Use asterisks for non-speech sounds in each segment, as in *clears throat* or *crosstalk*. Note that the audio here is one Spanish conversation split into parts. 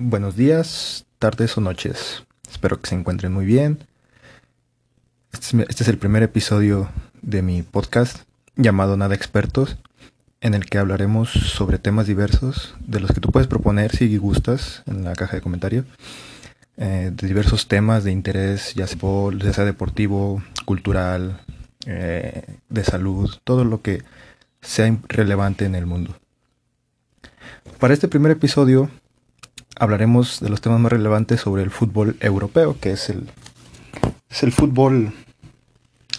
buenos días, tardes o noches. Espero que se encuentren muy bien. Este es, este es, el primer episodio de mi podcast llamado Nada Expertos, en el que hablaremos sobre temas diversos, de los que tú puedes proponer si gustas en la caja de comentarios, eh, de diversos temas de interés, ya sea, ya sea deportivo, cultural, eh, de salud, todo lo que sea relevante en el mundo. Para este primer episodio hablaremos de los temas más relevantes sobre el fútbol europeo, que es el, es el fútbol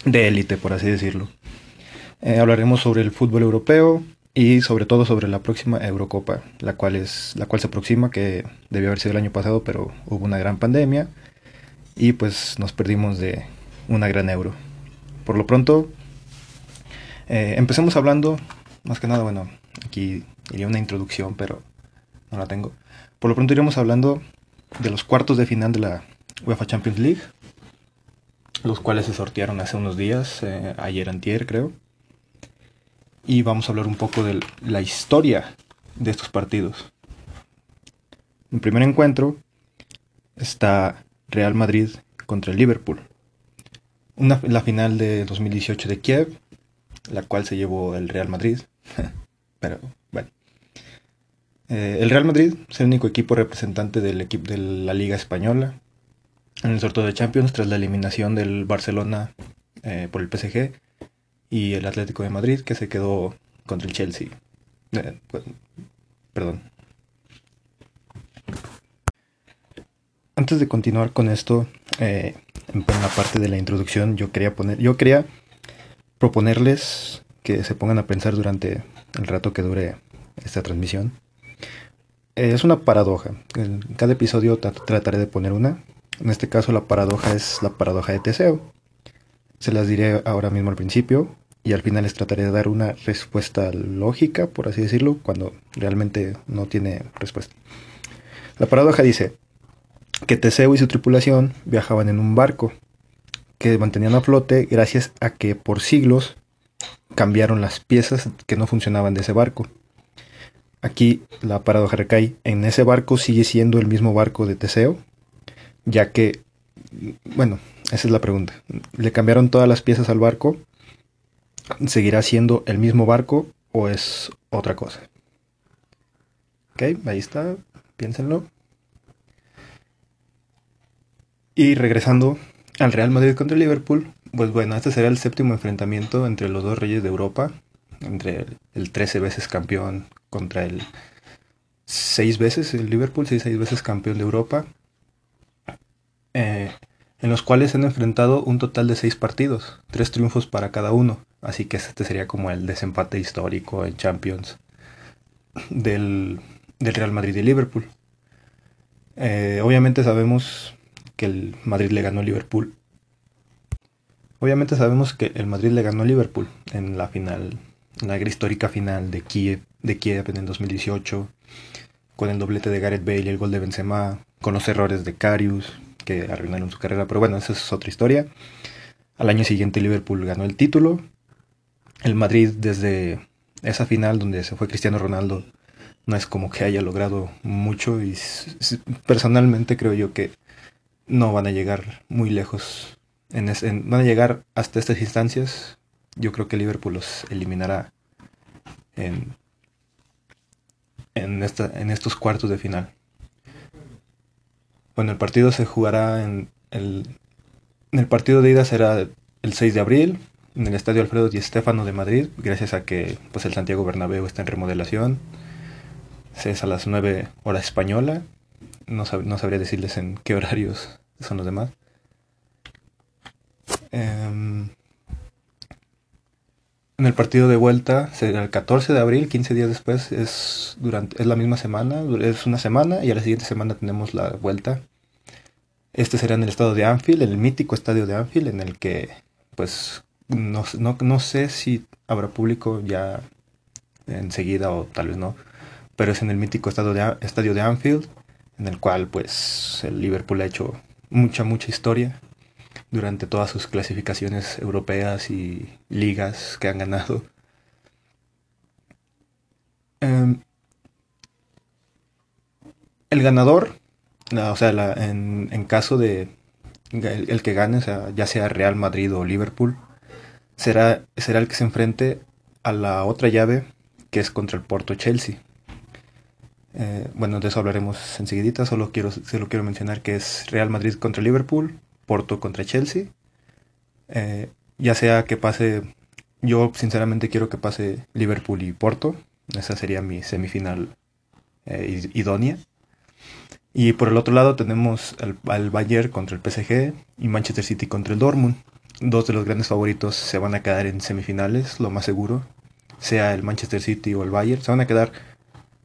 de élite, por así decirlo. Eh, hablaremos sobre el fútbol europeo y sobre todo sobre la próxima Eurocopa, la cual, es, la cual se aproxima, que debió haber sido el año pasado, pero hubo una gran pandemia y pues nos perdimos de una gran euro. Por lo pronto, eh, empecemos hablando, más que nada, bueno, aquí iría una introducción, pero no la tengo. Por lo pronto iremos hablando de los cuartos de final de la UEFA Champions League, los cuales se sortearon hace unos días, eh, ayer antier creo. Y vamos a hablar un poco de la historia de estos partidos. En primer encuentro está Real Madrid contra el Liverpool. La final de 2018 de Kiev, la cual se llevó el Real Madrid. *laughs* Pero. Eh, el Real Madrid es el único equipo representante del equipo de la Liga Española en el sorteo de Champions tras la eliminación del Barcelona eh, por el PSG y el Atlético de Madrid que se quedó contra el Chelsea. Eh, pues, perdón. Antes de continuar con esto, en la parte de la introducción, yo quería poner, yo quería proponerles que se pongan a pensar durante el rato que dure esta transmisión. Eh, es una paradoja. En cada episodio trataré de poner una. En este caso la paradoja es la paradoja de Teseo. Se las diré ahora mismo al principio y al final les trataré de dar una respuesta lógica, por así decirlo, cuando realmente no tiene respuesta. La paradoja dice que Teseo y su tripulación viajaban en un barco que mantenían a flote gracias a que por siglos cambiaron las piezas que no funcionaban de ese barco. Aquí la paradoja recae, en ese barco sigue siendo el mismo barco de Teseo, ya que, bueno, esa es la pregunta. ¿Le cambiaron todas las piezas al barco? ¿Seguirá siendo el mismo barco o es otra cosa? Ok, ahí está, piénsenlo. Y regresando al Real Madrid contra el Liverpool, pues bueno, este será el séptimo enfrentamiento entre los dos reyes de Europa, entre el 13 veces campeón contra el seis veces, el Liverpool, seis, seis veces campeón de Europa, eh, en los cuales han enfrentado un total de seis partidos, tres triunfos para cada uno, así que este sería como el desempate histórico en Champions del, Real Madrid y Liverpool. Eh, obviamente sabemos que el Madrid le ganó a Liverpool. Obviamente sabemos que el Madrid le ganó a Liverpool en la final, en la histórica final de Kiev de Kiev en 2018, con el doblete de Gareth Bale y el gol de Benzema, con los errores de Karius que arruinaron su carrera, pero bueno, esa es otra historia. Al año siguiente Liverpool ganó el título. El Madrid desde esa final donde se fue Cristiano Ronaldo no es como que haya logrado mucho y personalmente creo yo que no van a llegar muy lejos. En, van a llegar hasta estas instancias. Yo creo que Liverpool los eliminará en en, esta, en estos cuartos de final. Bueno, el partido se jugará en el, el partido de ida será el 6 de abril en el Estadio Alfredo Di Stéfano de Madrid, gracias a que pues el Santiago Bernabéu está en remodelación. Es a las 9 horas española. No, no sabría decirles en qué horarios son los demás. Eh, en el partido de vuelta será el 14 de abril, 15 días después, es, durante, es la misma semana, es una semana y a la siguiente semana tenemos la vuelta. Este será en el estado de Anfield, el mítico estadio de Anfield, en el que pues no, no, sé si habrá público ya enseguida o tal vez no, pero es en el mítico estadio de, estadio de Anfield, en el cual pues el Liverpool ha hecho mucha, mucha historia durante todas sus clasificaciones europeas y ligas que han ganado. Em, el ganador, o sea, en, caso de el, que gane, sea, ya sea Real Madrid o Liverpool, será, será el que se enfrente a la otra llave que es contra el Porto Chelsea. Eh, bueno, de eso hablaremos enseguidita, solo quiero, solo quiero mencionar que es Real Madrid contra Liverpool, Porto contra Chelsea. Eh, ya sea que pase, yo sinceramente quiero que pase Liverpool y Porto, esa sería mi semifinal eh, idónea. Y por el otro lado tenemos al, Bayern contra el PSG y Manchester City contra el Dortmund. Dos de los grandes favoritos se van a quedar en semifinales, lo más seguro. Sea el Manchester City o el Bayern. Se van a quedar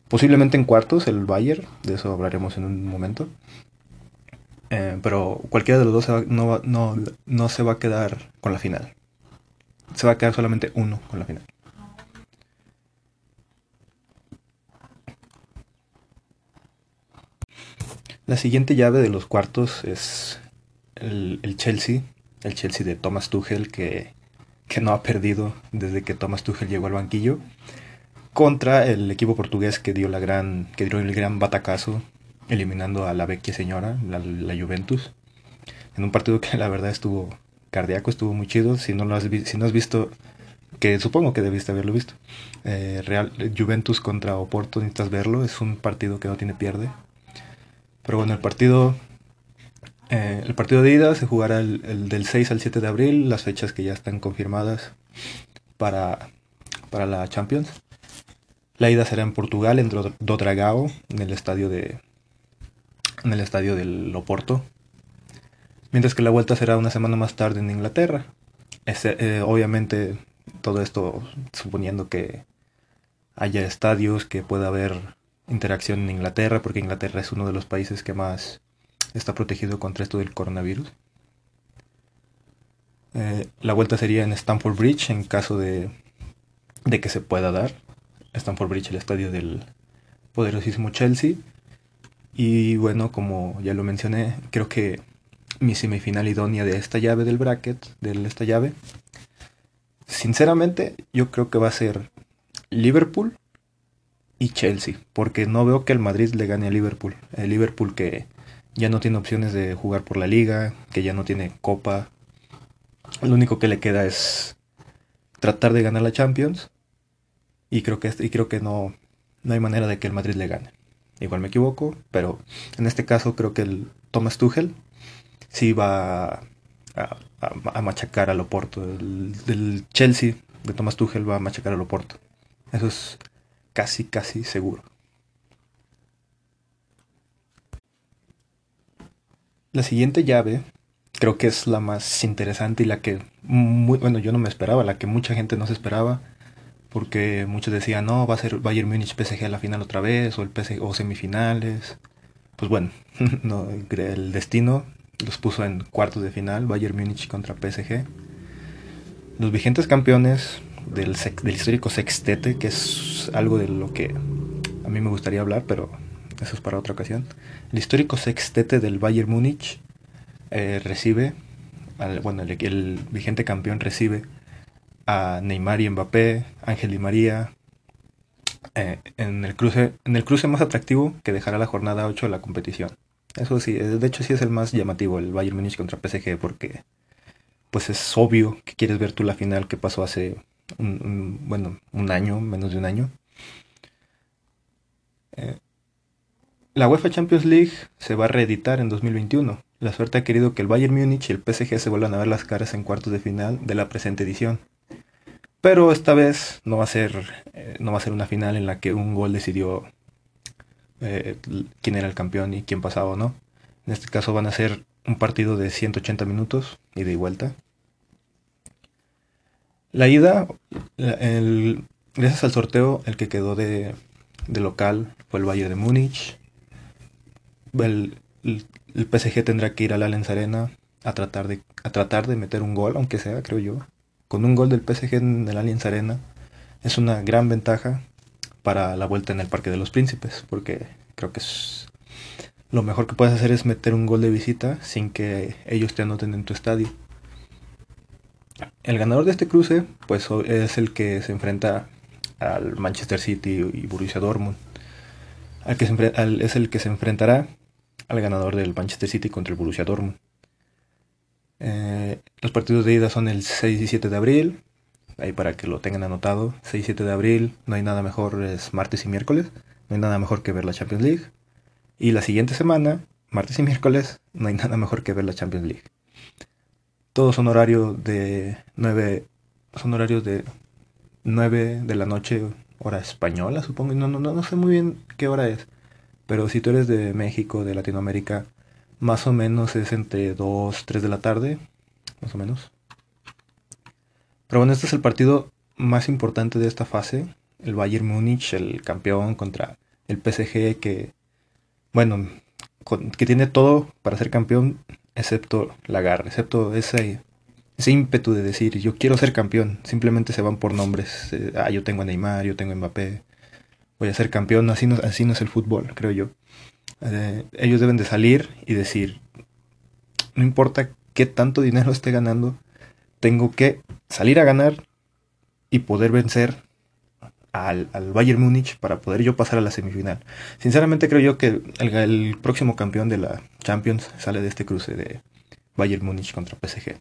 posiblemente en cuartos el Bayern. De eso hablaremos en un momento. Eh, pero cualquiera de los dos no, no, no se va a quedar con la final. Se va a quedar solamente uno con la final. La siguiente llave de los cuartos es el, Chelsea, el Chelsea de Thomas Tuchel que, no ha perdido desde que Thomas Tuchel llegó al banquillo, contra el equipo portugués que dio, la gran, que dio el gran batacazo eliminando a la vecchia señora, la, Juventus, en un partido que *laughs* la verdad estuvo cardíaco, estuvo muy chido, si no, lo has, si no has visto, que supongo que debiste haberlo visto, eh, Real, Juventus contra Oporto, necesitas verlo, es un partido que no tiene pierde, pero bueno, el partido, eh, el partido de ida se jugará el, del 6 al 7 de abril, las fechas que ya están confirmadas para, para la Champions. La ida será en Portugal, en Dodragao, en el estadio de en el estadio del Oporto. Mientras que la vuelta será una semana más tarde en Inglaterra. Eh, obviamente todo esto suponiendo que haya estadios, que pueda haber interacción en Inglaterra, porque Inglaterra es uno de los países que más está protegido contra esto del coronavirus. Eh, la vuelta sería en Stamford Bridge en caso de, de que se pueda dar. Stamford Bridge, el estadio del poderosísimo Chelsea. Y bueno, como ya lo mencioné, creo que mi semifinal idónea de esta llave del bracket, de esta llave, sinceramente yo creo que va a ser Liverpool y Chelsea, porque no veo que el Madrid le gane a Liverpool. El Liverpool que ya no tiene opciones de jugar por la liga, que ya no tiene copa. Lo único que le queda es tratar de ganar la Champions. Y creo que, y creo que no, no hay manera de que el Madrid le gane. Igual me equivoco, pero en este caso creo que el Thomas Tuchel sí va a, machacar al Oporto. El, el Chelsea de Thomas Tuchel va a machacar al Oporto. Eso es casi, casi seguro. La siguiente llave creo que es la más interesante y la que, bueno, yo no me esperaba, la que mucha gente no se esperaba, porque muchos decían, no, va a ser Bayern Múnich PSG a la final otra vez, o, el PSG, o semifinales. Pues bueno, *laughs* no, el destino los puso en cuartos de final, Bayern Múnich contra PSG. Los vigentes campeones del, del histórico sextete, que es algo de lo que a mí me gustaría hablar, pero eso es para otra ocasión. El histórico sextete del Bayern Múnich eh, recibe, bueno, el, vigente campeón recibe a Neymar y Mbappé, Ángel y María, eh, en, el cruce, en el cruce más atractivo que dejará la jornada 8 de la competición. Eso sí, de hecho sí es el más llamativo, el Bayern Múnich contra PSG, porque pues es obvio que quieres ver tú la final que pasó hace un, bueno, un año, menos de un año. Eh, la UEFA Champions League se va a reeditar en 2021. La suerte ha querido que el Bayern Múnich y el PSG se vuelvan a ver las caras en cuartos de final de la presente edición. Pero esta vez no va a ser, eh, no va a ser una final en la que un gol decidió eh, quién era el campeón y quién pasaba o no. En este caso van a ser un partido de 180 minutos, y de vuelta. La ida, el, gracias al sorteo, el que quedó de, local fue el Valle de Múnich. El, PSG tendrá que ir a la Allianz Arena a tratar, de, a tratar de meter un gol, aunque sea, creo yo. Con un gol del PSG en el Allianz Arena es una gran ventaja para la vuelta en el Parque de los Príncipes, porque creo que es lo mejor que puedes hacer es meter un gol de visita sin que ellos te anoten en tu estadio. El ganador de este cruce, pues es el que se enfrenta al Manchester City y Borussia Dortmund. al que es el que se enfrentará al ganador del Manchester City contra el Borussia Dortmund. Eh, los partidos de ida son el 6 y 7 de abril, ahí para que lo tengan anotado. 6 y 7 de abril, no hay nada mejor, es martes y miércoles, no hay nada mejor que ver la Champions League. Y la siguiente semana, martes y miércoles, no hay nada mejor que ver la Champions League. Todos son horarios de 9, son horarios de 9 de la noche, hora española, supongo. No, no, no sé muy bien qué hora es. Pero si tú eres de México, de Latinoamérica, más o menos es entre 2, 3 de la tarde, más o menos. Pero bueno, este es el partido más importante de esta fase. El Bayern Múnich, el campeón contra el PSG que, bueno, que tiene todo para ser campeón, excepto la garra, excepto ese, ese ímpetu de decir, yo quiero ser campeón. Simplemente se van por nombres. Eh, ah, yo tengo a Neymar, yo tengo a Mbappé. Voy a ser campeón. Así no, así no es el fútbol, creo yo. Eh, ellos deben de salir y decir, no importa qué tanto dinero esté ganando, tengo que salir a ganar y poder vencer al, Bayern Múnich para poder yo pasar a la semifinal. Sinceramente creo yo que el, próximo campeón de la Champions sale de este cruce de Bayern Múnich contra PSG.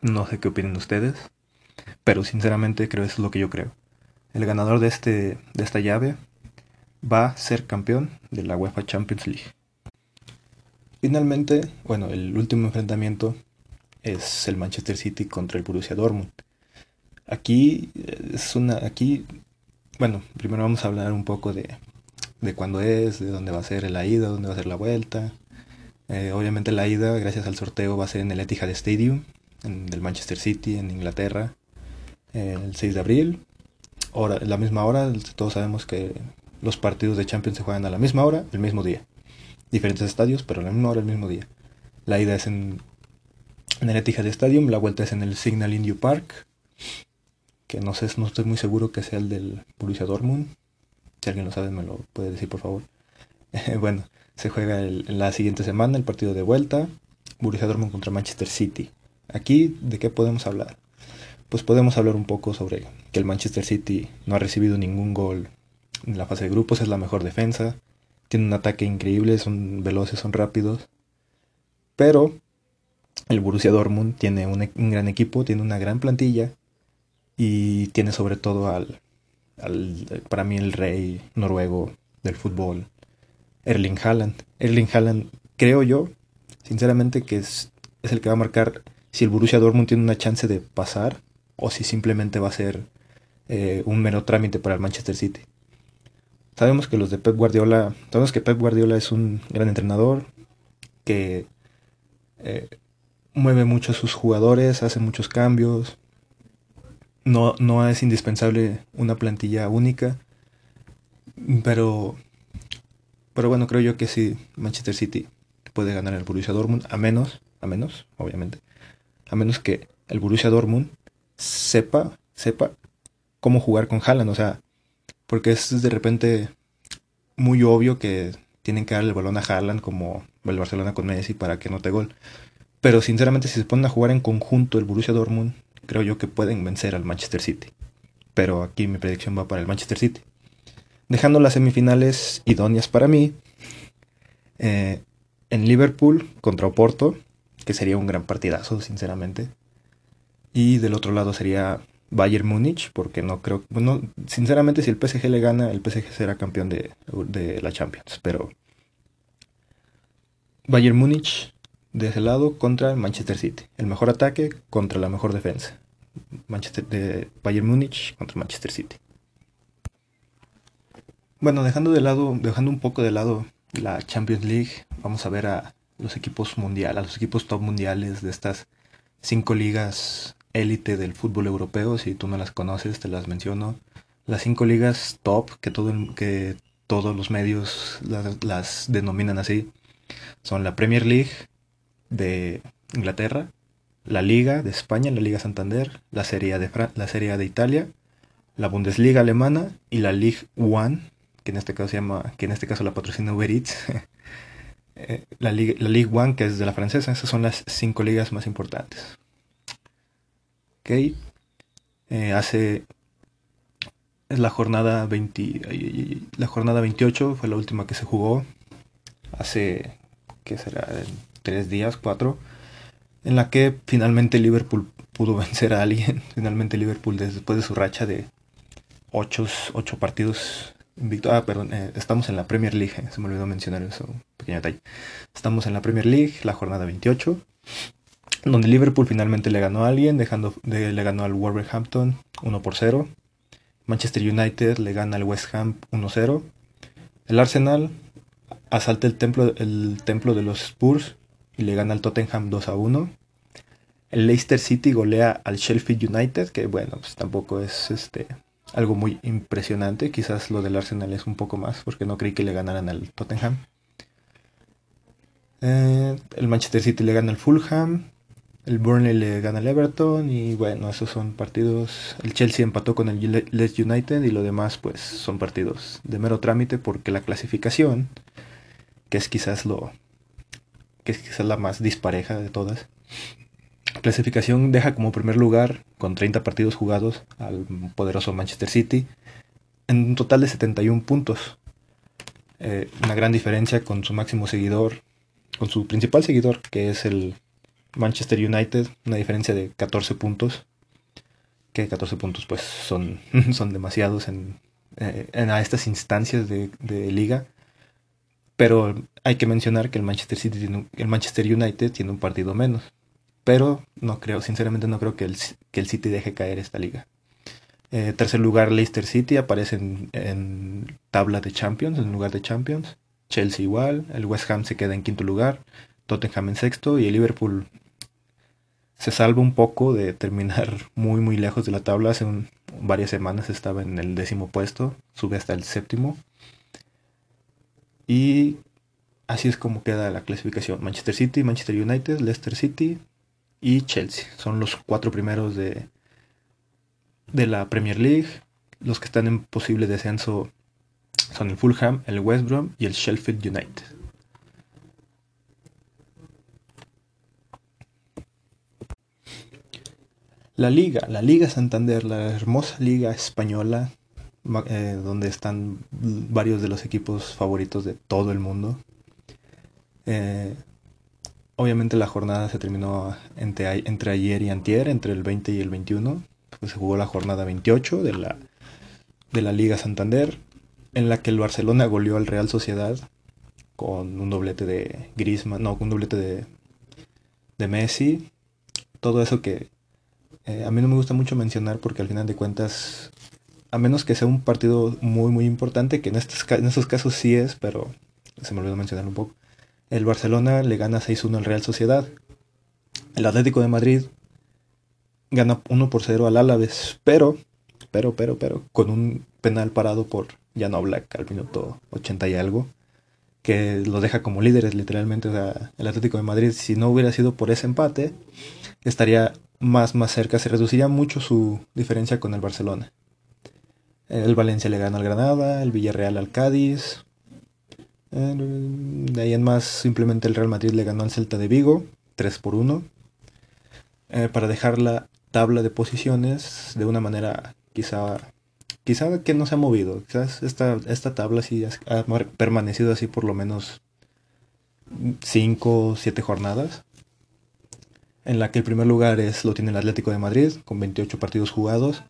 No sé qué opinen ustedes, pero sinceramente creo eso es lo que yo creo. El ganador de, este, de esta llave va a ser campeón de la UEFA Champions League. Finalmente, bueno, el último enfrentamiento es el Manchester City contra el Borussia Dortmund. Aquí es una, aquí, bueno, primero vamos a hablar un poco de, de cuándo es, de dónde va a ser la ida, dónde va a ser la vuelta. Eh, obviamente la ida, gracias al sorteo, va a ser en el Etihad Stadium, en, del Manchester City, en Inglaterra, el 6 de abril. Hora, la misma hora, todos sabemos que los partidos de Champions se juegan a la misma hora, el mismo día. Diferentes estadios, pero a la misma hora, el mismo día. La ida es en, en el Etihad Stadium, la vuelta es en el Signal Indio Park, que no sé, no estoy muy seguro que sea el del Borussia Dortmund. Si alguien lo sabe, me lo puede decir, por favor. *laughs* bueno, se juega la siguiente semana el partido de vuelta, Borussia Dortmund contra Manchester City. Aquí, ¿de qué podemos hablar? Pues podemos hablar un poco sobre que el Manchester City no ha recibido ningún gol en la fase de grupos es la mejor defensa. Tiene un ataque increíble, son veloces, son rápidos. Pero el Borussia Dortmund tiene un, gran equipo, tiene una gran plantilla y tiene sobre todo al, para mí el rey noruego del fútbol, Erling Haaland. Erling Haaland, creo yo, sinceramente que es, es el que va a marcar si el Borussia Dortmund tiene una chance de pasar o si simplemente va a ser eh, un mero trámite para el Manchester City. Sabemos que los de Pep Guardiola, sabemos que Pep Guardiola es un gran entrenador que eh, mueve mucho a sus jugadores, hace muchos cambios. No, no es indispensable una plantilla única, pero, pero bueno, creo yo que sí, Manchester City puede ganar el Borussia Dortmund, a menos, a menos, obviamente, a menos que el Borussia Dortmund sepa, sepa cómo jugar con Haaland, o sea, porque es de repente muy obvio que tienen que darle el balón a Haaland como el Barcelona con Messi para que no te gol. Pero sinceramente si se ponen a jugar en conjunto el Borussia Dortmund, creo yo que pueden vencer al Manchester City. Pero aquí mi predicción va para el Manchester City. Dejando las semifinales idóneas para mí, eh, en Liverpool contra Oporto, que sería un gran partidazo, sinceramente. Y del otro lado sería Bayern Múnich, porque no creo, bueno, sinceramente si el PSG le gana, el PSG será campeón de, la Champions, pero Bayern Múnich de ese lado contra el Manchester City, el mejor ataque contra la mejor defensa. Manchester de Bayern Múnich contra Manchester City. Bueno, dejando de lado, dejando un poco de lado la Champions League, vamos a ver a los equipos mundiales, a los equipos top mundiales de estas cinco ligas élite del fútbol europeo, si tú no las conoces, te las menciono. Las cinco ligas top, que, todo, que todos los medios las, denominan así, son la Premier League de Inglaterra, la Liga de España, la Liga Santander, la Serie de, la Serie de Italia, la Bundesliga alemana y la Ligue One, que en este caso se llama, que en este caso la patrocina Uber Eats. *laughs* Eh, la, Liga, la Ligue One, que es de la francesa, esas son las cinco ligas más importantes. Eh, hace la jornada 20, la jornada 28 fue la última que se jugó hace, ¿qué será? Tres días, cuatro, en la que finalmente Liverpool pudo *laughs* vencer a alguien. Finalmente Liverpool después de su racha de ocho, ocho partidos invicto. Ah, perdón, eh, estamos en la Premier League, se me olvidó mencionar eso, pequeño detalle. Estamos en la Premier League, la jornada 28 donde Liverpool finalmente le ganó a alguien, dejando le ganó al Wolverhampton 1 por 0. Manchester United le gana al West Ham 1-0. El Arsenal asalta el templo, el templo de los Spurs y le gana al Tottenham 2 1. El Leicester City golea al Sheffield United, que bueno, pues tampoco es este algo muy impresionante. Quizás lo del Arsenal es un poco más, porque no creí que le ganaran al Tottenham. Eh, el Manchester City le gana al Fulham. El Burnley le gana al Everton y bueno, esos son partidos. El Chelsea empató con el Leeds United y lo demás pues son partidos de mero trámite porque la clasificación, que es quizás lo que es quizás la más dispareja de todas. clasificación deja como primer lugar con 30 partidos jugados al poderoso Manchester City en un total de 71 puntos. Eh, una gran diferencia con su máximo seguidor, con su principal seguidor, que es el Manchester United, una diferencia de 14 puntos. Que 14 puntos pues son, *laughs* son demasiados en, eh, en a estas instancias de, liga. Pero hay que mencionar que el Manchester City el Manchester United tiene un partido menos. Pero no creo, sinceramente no creo que el, que el City deje caer esta liga. Eh, tercer lugar, Leicester City aparece en, en, tabla de Champions, en lugar de Champions. Chelsea igual, el West Ham se queda en quinto lugar, Tottenham en sexto y el Liverpool se salva un poco de terminar *laughs* muy muy lejos de la tabla. Hace varias semanas estaba en el décimo puesto, sube hasta el séptimo. Y así es como queda la clasificación. Manchester City, Manchester United, Leicester City y Chelsea. Son los cuatro primeros de, de la Premier League. Los que están en posible descenso son el Fulham, el West Brom y el Sheffield United. La Liga, la Liga Santander, la hermosa Liga Española, eh, donde están varios de los equipos favoritos de todo el mundo. Eh, obviamente la jornada se terminó entre, entre, ayer y antier, entre el 20 y el 21. Pues se jugó la jornada 28 de la, de la Liga Santander, en la que el Barcelona goleó al Real Sociedad con un doblete de Griezmann, no, un doblete de, de Messi. Todo eso que eh, a mí no me gusta mucho mencionar porque al final de cuentas, a menos que sea un partido muy, muy importante, que en estos, en casos sí es, pero se me olvidó mencionar un poco. El Barcelona le gana 6-1 al Real Sociedad. El Atlético de Madrid gana 1 por 0 al Álaves, pero, pero, pero, pero, con un penal parado por Jan Black al minuto 80 y algo, que lo deja como líderes literalmente. O sea, el Atlético de Madrid, si no hubiera sido por ese empate, estaría más, más cerca, se reduciría mucho su diferencia con el Barcelona. El Valencia le gana al Granada, el Villarreal al Cádiz. De ahí en más, simplemente el Real Madrid le ganó al Celta de Vigo, 3 por 1. Eh, para dejar la tabla de posiciones de una manera quizá, quizá que no se ha movido. Quizás esta, esta tabla sí ha permanecido así por lo menos 5 o 7 jornadas en la que el primer lugar es, lo tiene el Atlético de Madrid, con 28 partidos jugados,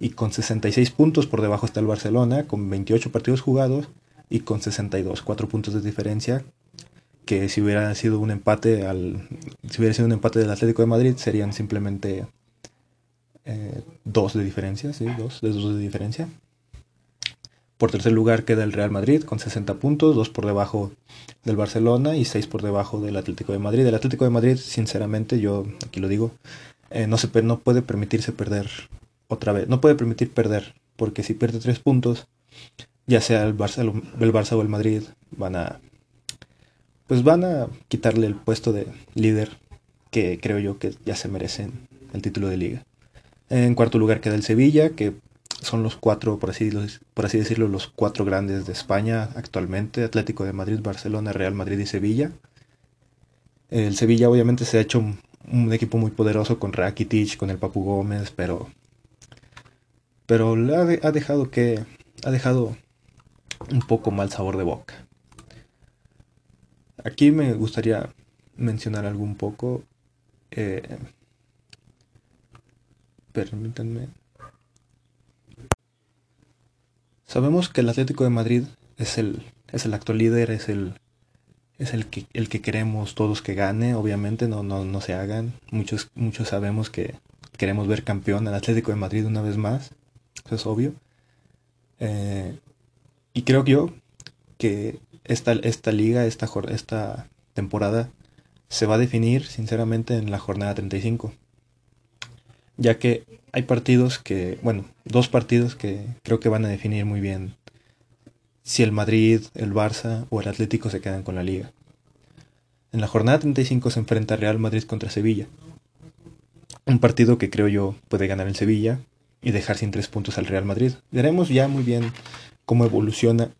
y con 66 puntos por debajo está el Barcelona, con 28 partidos jugados, y con 62, 4 puntos de diferencia, que si hubiera sido un empate al si hubiera sido un empate del Atlético de Madrid serían simplemente eh, de diferencia, sí, dos, de dos de diferencia. Por tercer lugar queda el Real Madrid con 60 puntos, dos por debajo del Barcelona y seis por debajo del Atlético de Madrid. El Atlético de Madrid, sinceramente, yo aquí lo digo, eh, no, se, no puede permitirse perder otra vez. No puede permitir perder, porque si pierde tres puntos, ya sea el Barça, el Barça o el Madrid, van a pues van a quitarle el puesto de líder que creo yo que ya se merecen el título de liga. En cuarto lugar queda el Sevilla, que son los cuatro, por así, por así decirlo, los cuatro grandes de España actualmente, Atlético de Madrid, Barcelona, Real Madrid y Sevilla. El Sevilla obviamente se ha hecho un, equipo muy poderoso con Rakitic, con el Papu Gómez, pero pero ha, dejado que ha dejado un poco mal sabor de boca. Aquí me gustaría mencionar algo un poco. Eh, permítanme. Sabemos que el Atlético de Madrid es el, es el actual líder, es el, es el que, el que queremos todos que gane, obviamente, no, no, no se hagan. Muchos, muchos sabemos que queremos ver campeón al Atlético de Madrid una vez más, eso es obvio. Eh, y creo yo que esta, esta liga, esta, esta temporada, se va a definir sinceramente en la jornada 35. Ya que hay partidos que, bueno, dos partidos que creo que van a definir muy bien si el Madrid, el Barça o el Atlético se quedan con la liga. En la jornada 35 se enfrenta Real Madrid contra Sevilla. Un partido que creo yo puede ganar el Sevilla y dejar sin tres puntos al Real Madrid. Veremos ya muy bien cómo evoluciona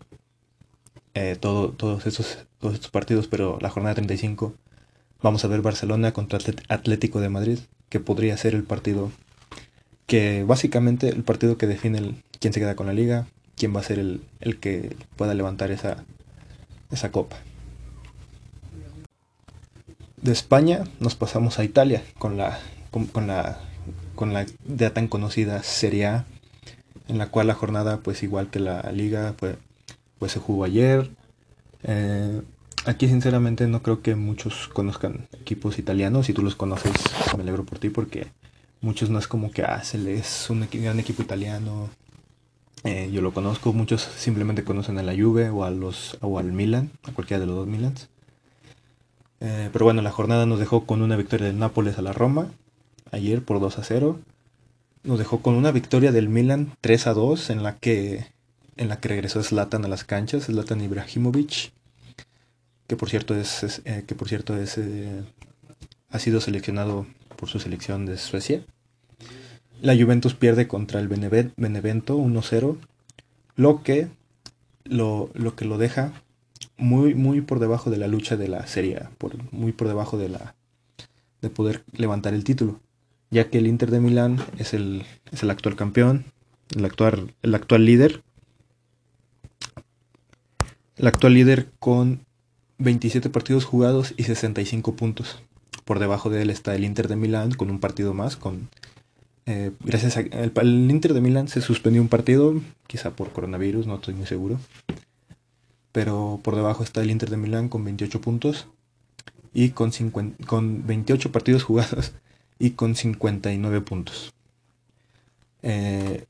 eh, todo, todos, estos, todos estos partidos, pero la jornada 35 vamos a ver Barcelona contra Atlético de Madrid, que podría ser el partido que básicamente el partido que define el, quién se queda con la liga, quién va a ser el, que pueda levantar esa, esa copa. De España nos pasamos a Italia con la, con, la, con la ya tan conocida Serie A, en la cual la jornada, pues igual que la liga, pues, pues se jugó ayer. Eh, aquí sinceramente no creo que muchos conozcan equipos italianos. Si tú los conoces, me alegro por ti porque muchos no es como que ah, se un gran equipo italiano, eh, yo lo conozco, muchos simplemente conocen a la Juve o, a los, o al Milan, a cualquiera de los dos Milans. Eh, pero bueno, la jornada nos dejó con una victoria del Nápoles a la Roma, ayer por 2 a 0. Nos dejó con una victoria del Milan 3 a 2 en la que, en la que regresó Zlatan a las canchas, Zlatan Ibrahimovic, que por cierto es, eh, que por cierto es ha sido seleccionado por su selección de Suecia. La Juventus pierde contra el Benevento 1-0, lo que lo, que lo deja muy, muy por debajo de la lucha de la Serie muy por debajo de la de poder levantar el título, ya que el Inter de Milán es el, es el actual campeón, el actual, el actual líder, el actual líder con 27 partidos jugados y 65 puntos. Por debajo de él está el Inter de Milán con un partido más, eh, gracias a el, Inter de Milán se suspendió un partido, quizá por coronavirus, no estoy muy seguro. Pero por debajo está el Inter de Milán con 28 puntos y con, con 28 partidos jugados *laughs* y con 59 puntos. Eh,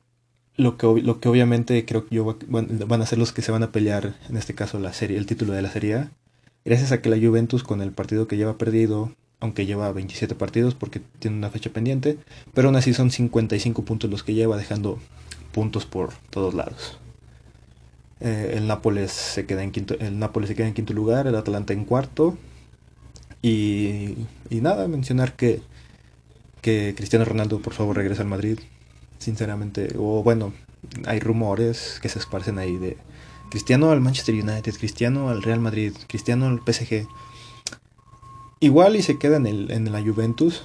lo, que, lo que obviamente creo que yo van a ser los que se van a pelear, en este caso la serie, el título de la Serie A. Gracias a que la Juventus con el partido que lleva perdido aunque lleva 27 partidos porque tiene una fecha pendiente, pero aún así son 55 puntos los que lleva, dejando puntos por todos lados. Eh, el Nápoles se queda en quinto, el Nápoles se queda en quinto lugar, el Atalanta en cuarto. Y, nada, mencionar que, que Cristiano Ronaldo por favor regrese al Madrid. Sinceramente, o bueno, hay rumores que se esparcen ahí de Cristiano al Manchester United, Cristiano al Real Madrid, Cristiano al PSG. Igual y se queda en, el, en la Juventus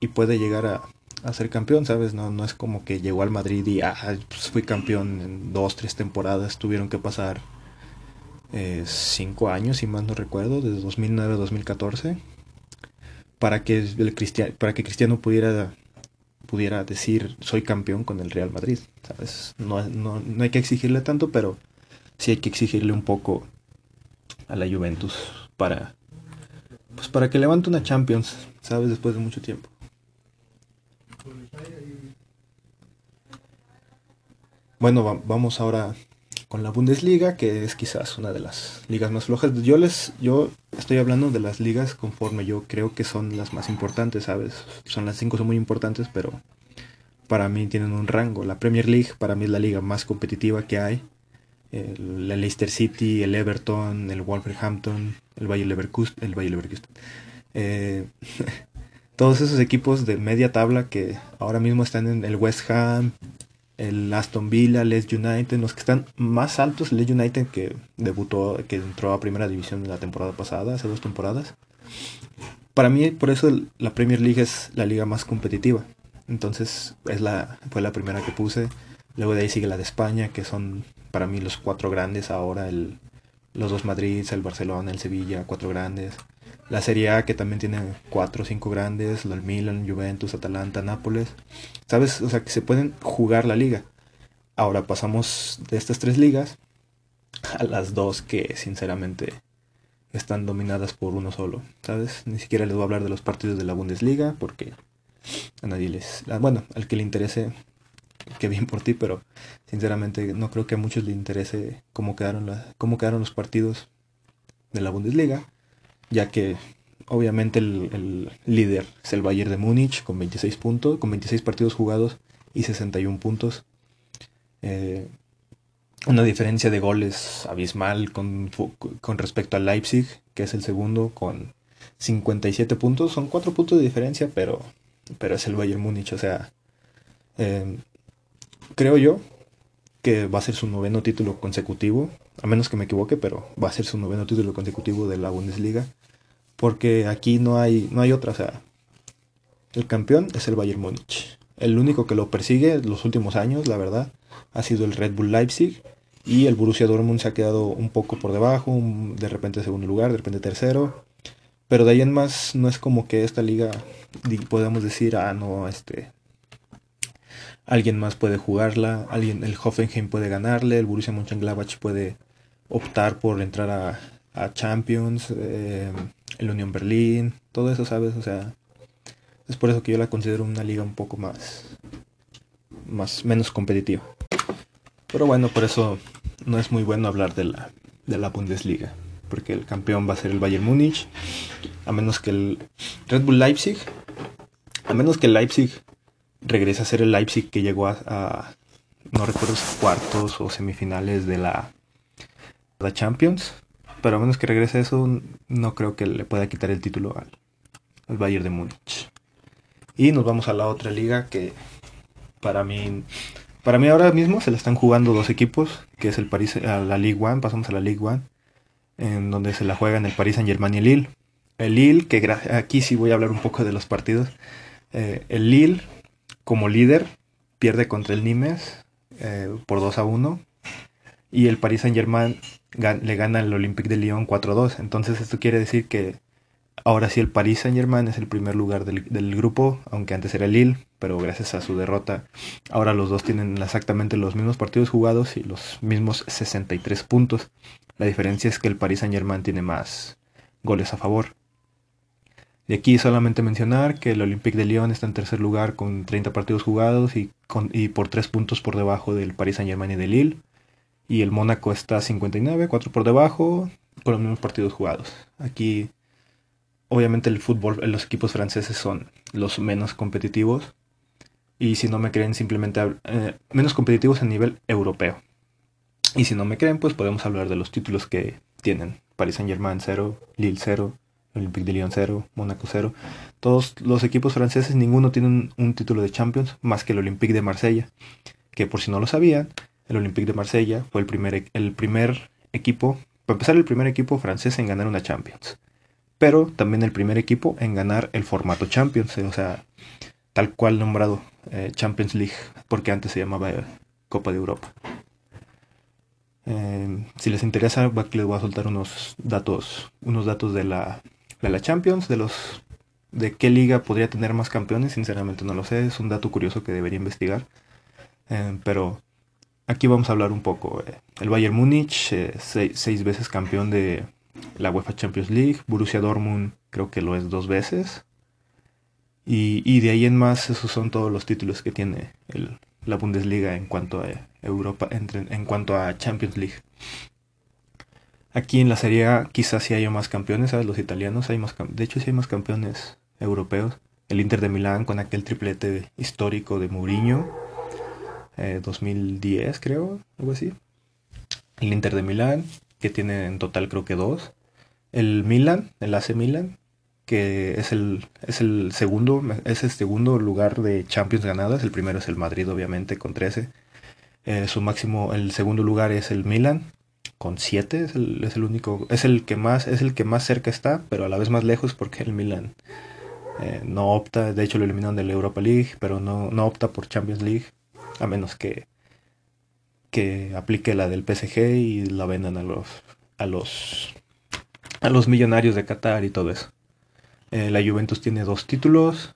y puede llegar a, ser campeón, ¿sabes? No, no es como que llegó al Madrid y ah, pues fui campeón en dos, tres temporadas. Tuvieron que pasar eh, cinco años, si mal no recuerdo, desde 2009 a 2014, para que, el para que Cristiano pudiera, pudiera decir soy campeón con el Real Madrid, ¿sabes? No, no, no hay que exigirle tanto, pero sí hay que exigirle un poco a la Juventus para pues para que levante una Champions, ¿sabes? Después de mucho tiempo. Bueno, vamos ahora con la Bundesliga, que es quizás una de las ligas más flojas. Yo les, yo estoy hablando de las ligas conforme yo creo que son las más importantes, ¿sabes? Son las cinco son muy importantes, pero para mí tienen un rango. La Premier League para mí es la liga más competitiva que hay el, Leicester City, el Everton, el Wolverhampton, el Bayer Leverkusen, el Bayer Leverkusen. Eh, *laughs* todos esos equipos de media tabla que ahora mismo están en el West Ham, el Aston Villa, Leeds United, los que están más altos, Leeds United que debutó, que entró a primera división la temporada pasada, hace dos temporadas. Para mí, por eso la Premier League es la liga más competitiva, Entonces es la, fue la primera que puse. Luego de ahí sigue la de España, que son para mí los cuatro grandes ahora, el, los dos Madrid, el Barcelona, el Sevilla, cuatro grandes. La Serie A que también tiene cuatro o cinco grandes, el Milan, Juventus, Atalanta, Nápoles. ¿Sabes? O sea, que se pueden jugar la liga. Ahora pasamos de estas tres ligas a las dos que sinceramente están dominadas por uno solo, ¿sabes? Ni siquiera les voy a hablar de los partidos de la Bundesliga porque a nadie les... Bueno, al que le interese, que bien por ti, pero sinceramente no creo que a muchos les interese cómo quedaron, la, cómo quedaron los partidos de la Bundesliga, ya que obviamente el, líder es el Bayern de Múnich con 26 puntos, con 26 partidos jugados y 61 puntos. Eh, una diferencia de goles abismal con, con respecto al Leipzig, que es el segundo con 57 puntos. Son 4 puntos de diferencia, pero, pero es el Bayern Múnich. O sea, em, creo yo que va a ser su noveno título consecutivo, a menos que me equivoque, pero va a ser su noveno título consecutivo de la Bundesliga, porque aquí no hay, no hay otra. O sea, el campeón es el Bayern Múnich. El único que lo persigue los últimos años, la verdad, ha sido el Red Bull Leipzig y el Borussia Dortmund se ha quedado un poco por debajo, de repente segundo lugar, de repente tercero. Pero de ahí en más no es como que esta liga podamos decir, ah, no, este alguien más puede jugarla, alguien el Hoffenheim puede ganarle, el Borussia Mönchengladbach puede optar por entrar a, Champions, eh, el Unión Berlín, todo eso, ¿sabes? O sea, es por eso que yo la considero una liga un poco más más menos competitiva. Pero bueno, por eso no es muy bueno hablar de la, de la Bundesliga. Porque el campeón va a ser el Bayern Múnich. A menos que el Red Bull Leipzig. A menos que el Leipzig regrese a ser el Leipzig que llegó a, no recuerdo si cuartos o semifinales de la, la Champions. Pero a menos que regrese eso, no creo que le pueda quitar el título al, al Bayern de Múnich. Y nos vamos a la otra liga que para mí para mí ahora mismo se la están jugando dos equipos, que es el París, a la Ligue 1, pasamos a la Ligue 1, en donde se la juegan el Paris Saint Germain y el Lille. El Lille, que aquí sí voy a hablar un poco de los partidos. Eh, el Lille, como líder, pierde contra el Nimes eh, por 2 a 1. Y el Paris Saint Germain le gana al Olympique de Lyon 4-2. Entonces esto quiere decir que ahora sí el Paris Saint Germain es el primer lugar del, del grupo, aunque antes era el Lille pero gracias a su derrota, ahora los dos tienen exactamente los mismos partidos jugados y los mismos 63 puntos. La diferencia es que el Paris Saint Germain tiene más goles a favor. De aquí solamente mencionar que el Olympique de Lyon está en tercer lugar con 30 partidos jugados y, con, y por 3 puntos por debajo del Paris Saint Germain y del Lille. Y el Mónaco está a 59, 4 por debajo, con los mismos partidos jugados. Aquí, obviamente, el fútbol, los equipos franceses son los menos competitivos y si no me creen, simplemente eh, menos competitivos a nivel europeo. Y si no me creen, pues podemos hablar de los títulos que tienen. Paris Saint Germain 0, Lille 0, Olympique de Lyon 0, Mónaco 0. Todos los equipos franceses, ninguno tiene un, título de Champions más que el Olympique de Marsella. Que por si no lo sabían, el Olympique de Marsella fue el primer, el primer equipo, para empezar el primer equipo francés en ganar una Champions. Pero también el primer equipo en ganar el formato Champions. O sea, tal cual nombrado eh, Champions League, porque antes se llamaba eh, Copa de Europa. Eh, si les interesa, les voy a soltar unos datos, unos datos de la, de la Champions, de los de qué liga podría tener más campeones, sinceramente no lo sé, es un dato curioso que debería investigar. pero aquí vamos a hablar un poco. el Bayern Múnich, seis, seis, veces campeón de la UEFA Champions League, Borussia Dortmund creo que lo es dos veces, y, de ahí en más, esos son todos los títulos que tiene la Bundesliga en cuanto a Europa, en, cuanto a Champions League. Aquí en la Serie quizás sí haya más campeones, ¿sabes? Los italianos hay más de hecho sí hay más campeones europeos. El Inter de Milán con aquel triplete histórico de Mourinho, 2010 eh, creo, algo así. El Inter de Milán, que tiene en total creo que dos. El Milan, el AC Milan, que es el, es el segundo, es el segundo lugar de Champions ganadas. El primero es el Madrid, obviamente, con 13. Eh, su máximo, el segundo lugar es el Milan, con 7. Es el, es el único, es el que más, es el que más cerca está, pero a la vez más lejos porque el Milan Eh, no opta, de hecho lo eliminaron de la Europa League, pero no, no opta por Champions League, a menos que, que aplique la del PSG y la vendan a los, a los, a los millonarios de Qatar y todo eso. Eh, la Juventus tiene dos títulos,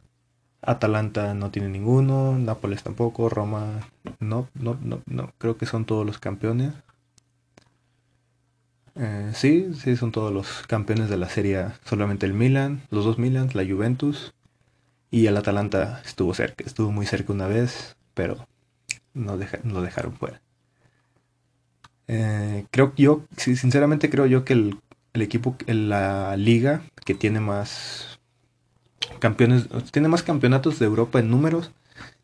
Atalanta no tiene ninguno, Nápoles tampoco, Roma no, no, no, no, creo que son todos los campeones. Eh, sí, sí, son todos los campeones de la serie. Solamente el Milan, los dos Milan, la Juventus y el Atalanta estuvo cerca, estuvo muy cerca una vez, pero no lo dejaron fuera. Eh, creo yo, sinceramente creo yo que el, el equipo, la liga que tiene más campeones, tiene más campeonatos de Europa en números,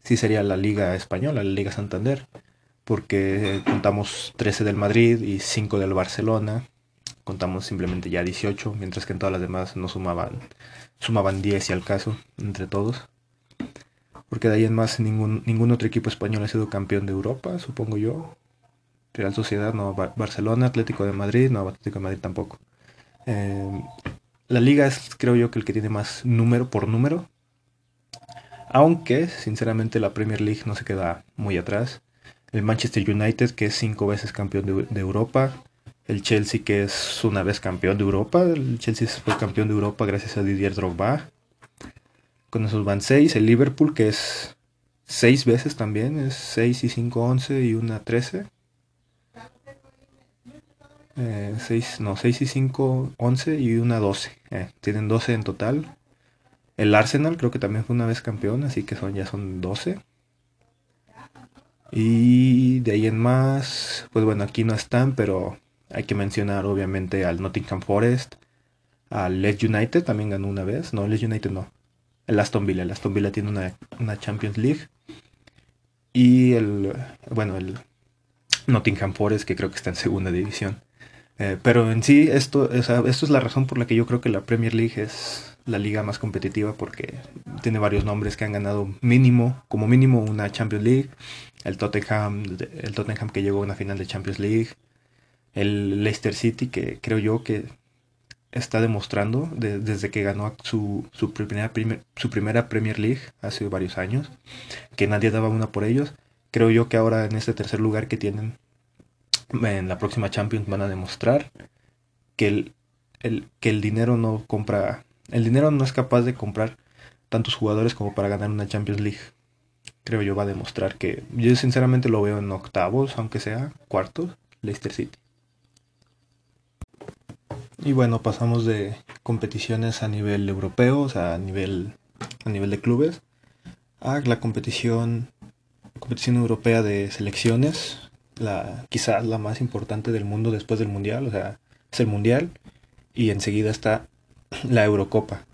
sí sería la liga española, la liga Santander porque contamos 13 del Madrid y 5 del Barcelona. Contamos simplemente ya 18, mientras que en todas las demás no sumaban, sumaban 10 y al caso entre todos. Porque de ahí en más ningún, ningún otro equipo español ha sido campeón de Europa, supongo yo. Real Sociedad, no, Barcelona, Atlético de Madrid, no, Atlético de Madrid tampoco. Eh, la liga es creo yo que el que tiene más número por número. Aunque, sinceramente, la Premier League no se queda muy atrás el Manchester United, que es cinco veces campeón de, Europa, el Chelsea, que es una vez campeón de Europa, el Chelsea fue campeón de Europa gracias a Didier Drogba, con esos van seis, el Liverpool, que es seis veces también, es 6 y 5, 11 y una 13. Eh, no, 6 y 5, 11 y una 12. Eh, tienen 12 en total. El Arsenal creo que también fue una vez campeón, así que son, ya son 12. Y de ahí en más, pues bueno, aquí no están, pero hay que mencionar obviamente al Nottingham Forest, al Leeds United también ganó una vez, no, Leeds United no, el Aston Villa, el Aston Villa tiene una, Champions League. Y el, bueno, el Nottingham Forest que creo que está en segunda división. Eh, pero en sí, esto, esto es la razón por la que yo creo que la Premier League es la liga más competitiva porque tiene varios nombres que han ganado mínimo, como mínimo una Champions League, el Tottenham, el Tottenham que llegó a una final de Champions League, el Leicester City que creo yo que está demostrando desde que ganó su, su, primera, su primera Premier League hace varios años, que nadie daba una por ellos. Creo yo que ahora en este tercer lugar que tienen en la próxima Champions van a demostrar que el, el, que el dinero no compra, el dinero no es capaz de comprar tantos jugadores como para ganar una Champions League creo yo va a demostrar que yo sinceramente lo veo en octavos, aunque sea cuartos, Leicester City. Y bueno, pasamos de competiciones a nivel europeo, o sea, a nivel, a nivel de clubes, a la competición, competición europea de selecciones, la, quizás la más importante del mundo después del Mundial, o sea, es el Mundial, y enseguida está la Eurocopa.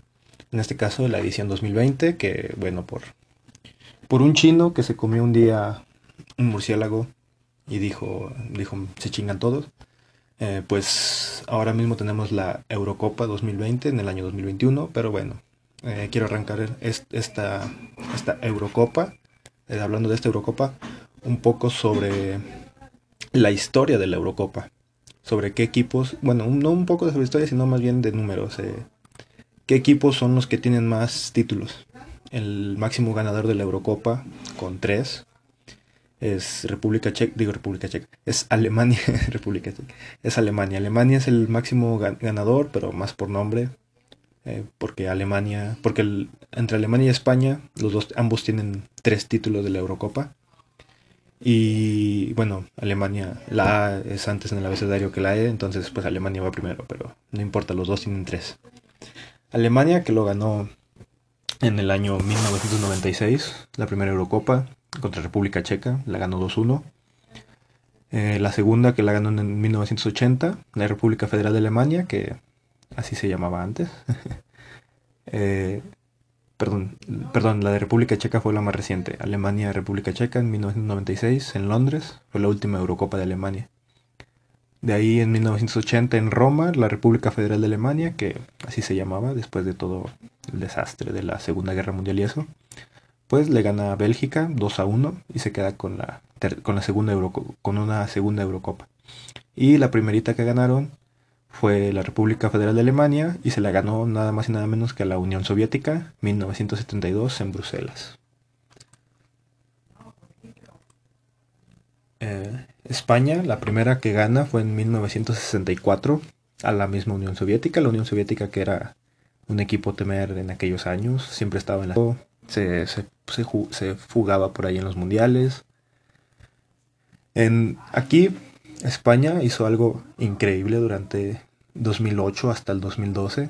En este caso, la edición 2020, que bueno, por por un chino que se comió un día un murciélago y dijo, dijo se chingan todos. Eh, pues ahora mismo tenemos la Eurocopa 2020 en el año 2021, pero bueno, eh, quiero arrancar esta, esta Eurocopa, eh, hablando de esta Eurocopa, un poco sobre la historia de la Eurocopa, sobre qué equipos, bueno, no un poco de su historia, sino más bien de números, qué equipos son los que tienen más títulos el máximo ganador de la Eurocopa con tres es República Checa, digo República Checa, es Alemania, *laughs* República es Alemania. Alemania es el máximo ganador, pero más por nombre, eh, porque Alemania, porque entre Alemania y España, los dos, ambos tienen tres títulos de la Eurocopa. Y bueno, Alemania, la A es antes en el abecedario que la E, entonces pues Alemania va primero, pero no importa, los dos tienen tres. Alemania que lo ganó en el año 1996, la primera Eurocopa contra República Checa, la ganó 2-1. Eh, la segunda que la ganó en 1980, la República Federal de Alemania, que así se llamaba antes. *laughs* Eh, perdón, perdón, la de República Checa fue la más reciente. Alemania, República Checa en 1996 en Londres, fue la última Eurocopa de Alemania. De ahí en 1980 en Roma, la República Federal de Alemania, que así se llamaba después de todo el desastre de la Segunda Guerra Mundial y eso, pues le gana a Bélgica 2 a 1 y se queda con la, con la segunda con una segunda Eurocopa. Y la primerita que ganaron fue la República Federal de Alemania y se la ganó nada más y nada menos que a la Unión Soviética 1972 en Bruselas. Eh, España, la primera que gana fue en 1964 a la misma Unión Soviética, la Unión Soviética que era un equipo temer en aquellos años, siempre estaba en la... Se, se, se, fugaba por ahí en los mundiales. En, aquí España hizo algo increíble durante 2008 hasta el 2012,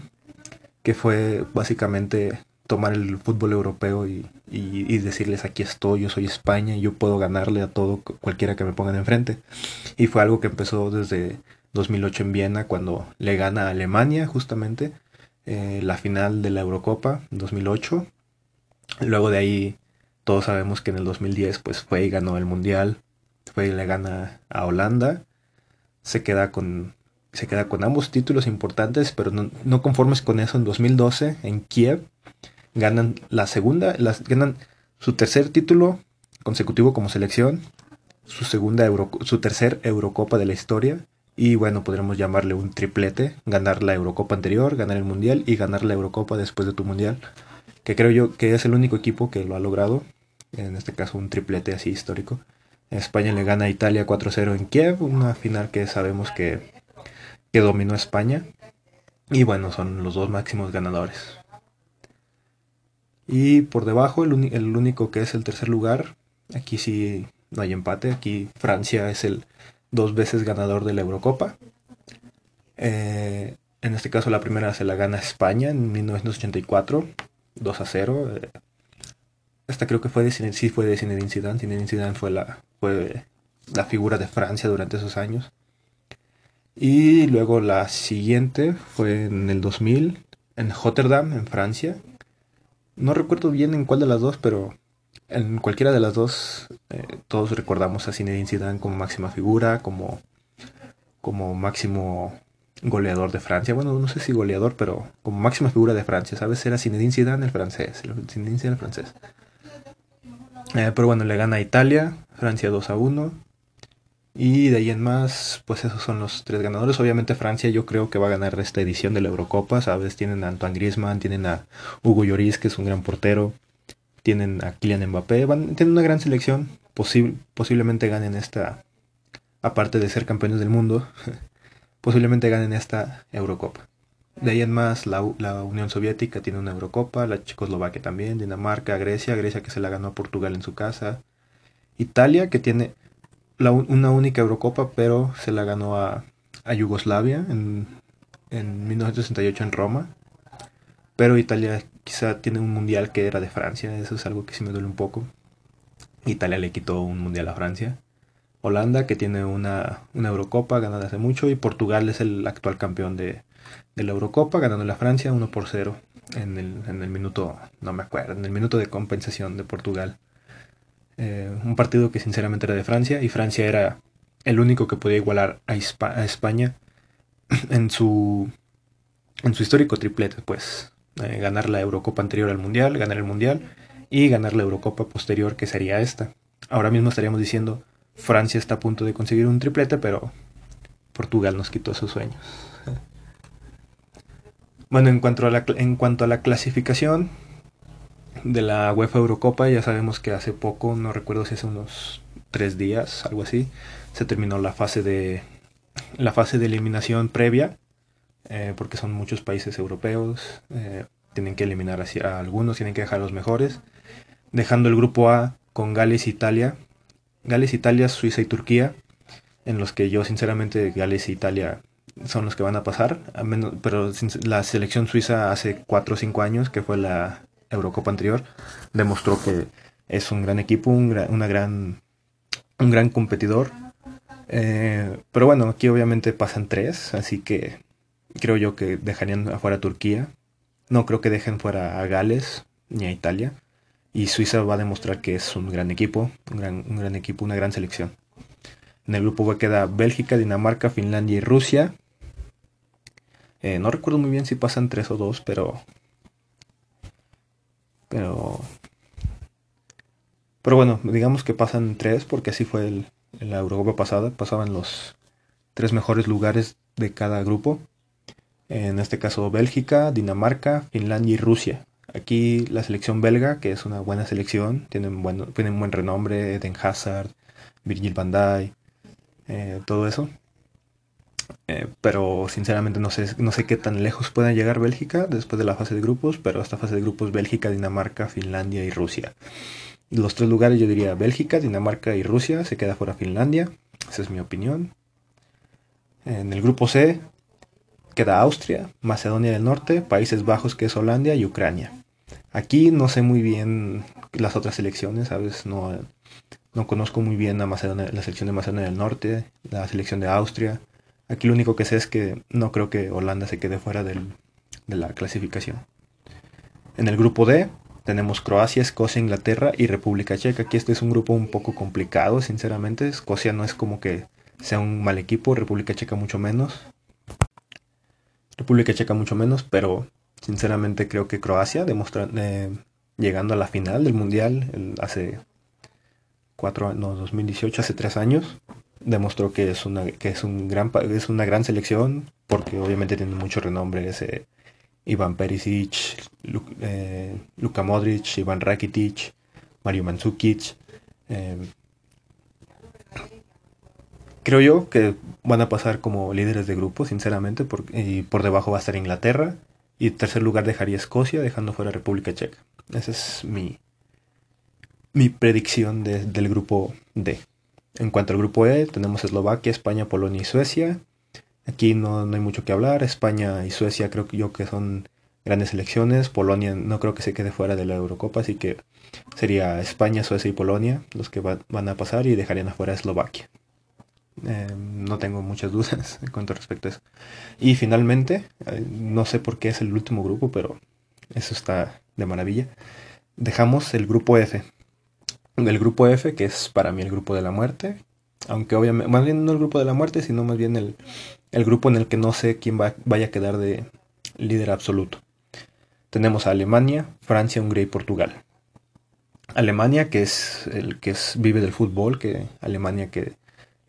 que fue básicamente tomar el fútbol europeo y, decirles aquí estoy, yo soy España y yo puedo ganarle a todo cualquiera que me pongan enfrente. Y fue algo que empezó desde 2008 en Viena cuando le gana a Alemania justamente eh, la final de la Eurocopa 2008. Luego de ahí todos sabemos que en el 2010 pues fue y ganó el Mundial, fue y le gana a Holanda, se queda con se queda con ambos títulos importantes, pero no, no conformes con eso en 2012 en Kiev ganan la segunda, las, ganan su tercer título consecutivo como selección, su segunda Euro, su tercer Eurocopa de la historia y bueno, podríamos llamarle un triplete, ganar la Eurocopa anterior, ganar el Mundial y ganar la Eurocopa después de tu Mundial, que creo yo que es el único equipo que lo ha logrado, en este caso un triplete así histórico. España le gana a Italia 4-0 en Kiev, una final que sabemos que, que dominó España. Y bueno, son los dos máximos ganadores. Y por debajo, el, único que es el tercer lugar, aquí sí no hay empate, aquí Francia es el dos veces ganador de la Eurocopa. Eh, en este caso la primera se la gana España en 1984, 2 a 0. Eh, esta creo que fue de, sí fue de Zinedine Zidane. Zinedine Zidane fue la, fue la figura de Francia durante esos años. Y luego la siguiente fue en el 2000 en Rotterdam, en Francia, no recuerdo bien en cuál de las dos, pero en cualquiera de las dos eh, todos recordamos a Zinedine Zidane como máxima figura, como, como máximo goleador de Francia. Bueno, no sé si goleador, pero como máxima figura de Francia, ¿sabes? Era Zinedine Zidane el francés, el Zinedine el francés. Eh, pero bueno, le gana a Italia, Francia 2 a 1. Y de ahí en más, pues esos son los tres ganadores. Obviamente Francia yo creo que va a ganar esta edición de la Eurocopa, ¿sabes? Tienen a Antoine Griezmann, tienen a Hugo Lloris, que es un gran portero, tienen a Kylian Mbappé, tienen una gran selección, posiblemente ganen esta, aparte de ser campeones del mundo, *laughs* posiblemente ganen esta Eurocopa. De ahí en más, la, la, Unión Soviética tiene una Eurocopa, la Checoslovaquia también, Dinamarca, Grecia, Grecia que se la ganó a Portugal en su casa, Italia que tiene una única Eurocopa, pero se la ganó a, Yugoslavia en, en 1968 en Roma. Pero Italia quizá tiene un mundial que era de Francia, eso es algo que sí me duele un poco. Italia le quitó un mundial a Francia. Holanda, que tiene una, una Eurocopa ganada hace mucho, y Portugal es el actual campeón de, de la Eurocopa, ganando la Francia 1 por 0 en el, en el minuto, no me acuerdo, en el minuto de compensación de Portugal. Eh, un partido que sinceramente era de Francia y Francia era el único que podía igualar a, España *clears throat* en su, en su histórico triplete, pues eh, ganar la Eurocopa anterior al Mundial, ganar el Mundial y ganar la Eurocopa posterior que sería esta. Ahora mismo estaríamos diciendo Francia está a punto de conseguir un triplete, pero Portugal nos quitó sus sueños. *laughs* Bueno, en cuanto a la, en cuanto a la clasificación, de la UEFA Eurocopa. Ya sabemos que hace poco, no recuerdo si hace unos tres días, algo así, se terminó la fase de la fase de eliminación previa, eh, porque son muchos países europeos, eh, tienen que eliminar a algunos, tienen que dejar a los mejores, dejando el grupo A con Gales, Italia, Gales, Italia, Suiza y Turquía, en los que yo sinceramente Gales e Italia son los que van a pasar, pero la selección suiza hace 4 o 5 años, que fue la Eurocopa anterior, demostró que es un gran equipo, un gran, una gran, un gran competidor. Eh, pero bueno, aquí obviamente pasan tres, así que creo yo que dejarían afuera a Turquía. No creo que dejen fuera a Gales ni a Italia. Y Suiza va a demostrar que es un gran equipo, un gran, un gran equipo, una gran selección. En el grupo B queda Bélgica, Dinamarca, Finlandia y Rusia. Eh, no recuerdo muy bien si pasan tres o dos, pero pero. Pero bueno, digamos que pasan tres, porque así fue en la Eurocopa pasada. Pasaban los tres mejores lugares de cada grupo. En este caso Bélgica, Dinamarca, Finlandia y Rusia. Aquí la selección belga, que es una buena selección, tienen, bueno, tienen buen renombre, Eden Hazard, Virgil van Dijk, eh, todo eso. Eh, pero sinceramente no sé, no sé qué tan lejos pueda llegar Bélgica después de la fase de grupos, pero esta fase de grupos Bélgica, Dinamarca, Finlandia y Rusia. Los tres lugares yo diría Bélgica, Dinamarca y Rusia, se queda fuera Finlandia, esa es mi opinión. En el grupo C queda Austria, Macedonia del Norte, Países Bajos que es Holanda y Ucrania. Aquí no sé muy bien las otras selecciones, ¿sabes? No, no conozco muy bien a Macedonia, la selección de Macedonia del Norte, la selección de Austria. Aquí lo único que sé es que no creo que Holanda se quede fuera de la clasificación. En el grupo D tenemos Croacia, Escocia, Inglaterra y República Checa. Aquí este es un grupo un poco complicado, sinceramente. Escocia no es como que sea un mal equipo, República Checa mucho menos. República Checa mucho menos, pero sinceramente creo que Croacia, eh, llegando a la final del Mundial hace cuatro, no, 2018, hace tres años, demostró que es una, que es un gran, es una gran selección, porque obviamente tiene mucho renombre ese Iván Perisic, eh, Luka Modric, Iván Rakitic, Mario Mandzukic. Eh, creo yo que van a pasar como líderes de grupo, sinceramente, y por debajo va a estar Inglaterra. Y en tercer lugar dejaría Escocia, dejando fuera República Checa. Esa es mi, mi predicción del grupo D. En cuanto al grupo E, tenemos Eslovaquia, España, Polonia y Suecia. Aquí no, hay mucho que hablar. España y Suecia creo yo que son grandes elecciones. Polonia no creo que se quede fuera de la Eurocopa, así que sería España, Suecia y Polonia los que van a pasar y dejarían afuera a Eslovaquia. Eh, no tengo muchas dudas *laughs* en cuanto respecto a eso. Y finalmente, eh, no sé por qué es el último grupo, pero eso está de maravilla. Dejamos el grupo F. El grupo F, que es para mí el grupo de la muerte. Aunque obviamente, más bien no el grupo de la muerte, sino más bien el, grupo en el que no sé quién va, vaya a quedar de líder absoluto. Tenemos a Alemania, Francia, Hungría y Portugal. Alemania, que es el que es, vive del fútbol, que Alemania que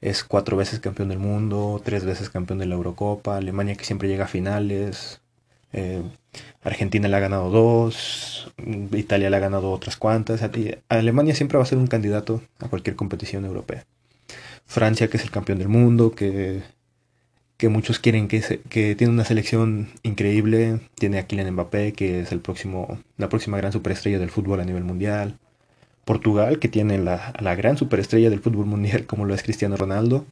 es cuatro veces campeón del mundo, tres veces campeón de la Eurocopa, Alemania que siempre llega a finales, eh, Argentina le ha ganado dos, Italia le ha ganado otras cuantas, Alemania siempre va a ser un candidato a cualquier competición europea. Francia que es el campeón del mundo, que, que muchos quieren que, que tiene una selección increíble, tiene a Kylian Mbappé que es el próximo, la próxima gran superestrella del fútbol a nivel mundial. Portugal, que tiene la, la, gran superestrella del fútbol mundial como lo es Cristiano Ronaldo.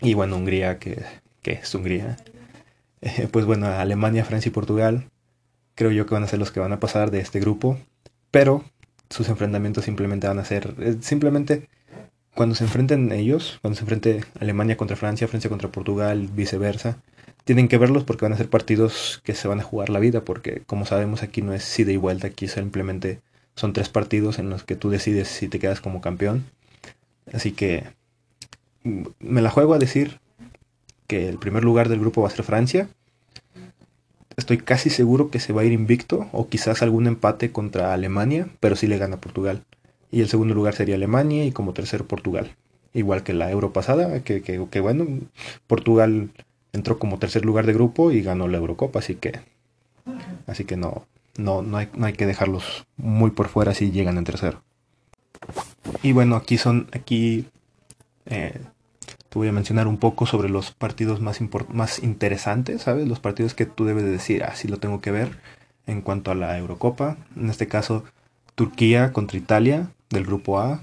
Y bueno, Hungría, que, que es Hungría. *laughs* Pues bueno, Alemania, Francia y Portugal creo yo que van a ser los que van a pasar de este grupo. Pero sus enfrentamientos simplemente van a ser... Eh, simplemente cuando se enfrenten ellos, cuando se enfrente Alemania contra Francia, Francia contra Portugal, viceversa, tienen que verlos porque van a ser partidos que se van a jugar la vida, porque como sabemos aquí no es ida y vuelta, aquí simplemente son tres partidos en los que tú decides si te quedas como campeón. Así que mm, me la juego a decir que el primer lugar del grupo va a ser Francia. Estoy casi seguro que se va a ir invicto o quizás algún empate contra Alemania, pero sí le gana Portugal. Y el segundo lugar sería Alemania y como tercero Portugal. Igual que la Euro pasada, que, que bueno, Portugal entró como tercer lugar de grupo y ganó la Eurocopa, así que así que no, no, no, hay, no hay que dejarlos muy por fuera si llegan en tercero. Y bueno, aquí son, aquí eh, te voy a mencionar un poco sobre los partidos más, más interesantes, ¿sabes? Los partidos que tú debes de decir, así ah, lo tengo que ver en cuanto a la Eurocopa. En este caso, Turquía contra Italia del grupo A,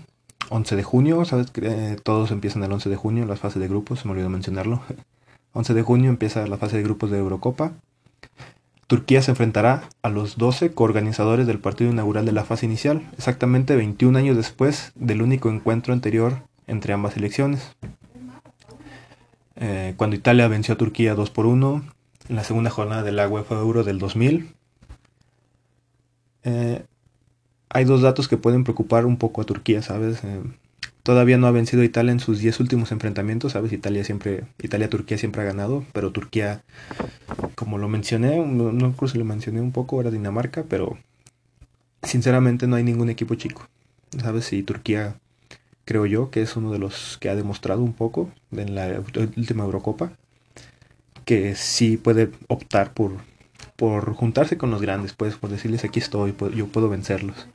11 de junio, ¿sabes? Eh, todos empiezan el 11 de junio, las fases de grupos, se me olvidó mencionarlo. *laughs* 11 de junio empieza la fase de grupos de Eurocopa. Turquía se enfrentará a los 12 coorganizadores del partido inaugural de la fase inicial, exactamente 21 años después del único encuentro anterior entre ambas elecciones. Eh, cuando Italia venció a Turquía 2 por 1 en la segunda jornada de la UEFA Euro del 2000. Eh, hay dos datos que pueden preocupar un poco a Turquía, ¿sabes? Eh, Todavía no ha vencido a Italia en sus 10 últimos enfrentamientos, ¿sabes? Italia siempre, Italia-Turquía siempre ha ganado, pero Turquía, como lo mencioné, no, creo si lo mencioné un poco, era Dinamarca, pero sinceramente no hay ningún equipo chico, ¿sabes? Y Turquía, creo yo, que es uno de los que ha demostrado un poco en la última Eurocopa, que sí puede optar por, por juntarse con los grandes, pues, por decirles aquí estoy, yo puedo vencerlos.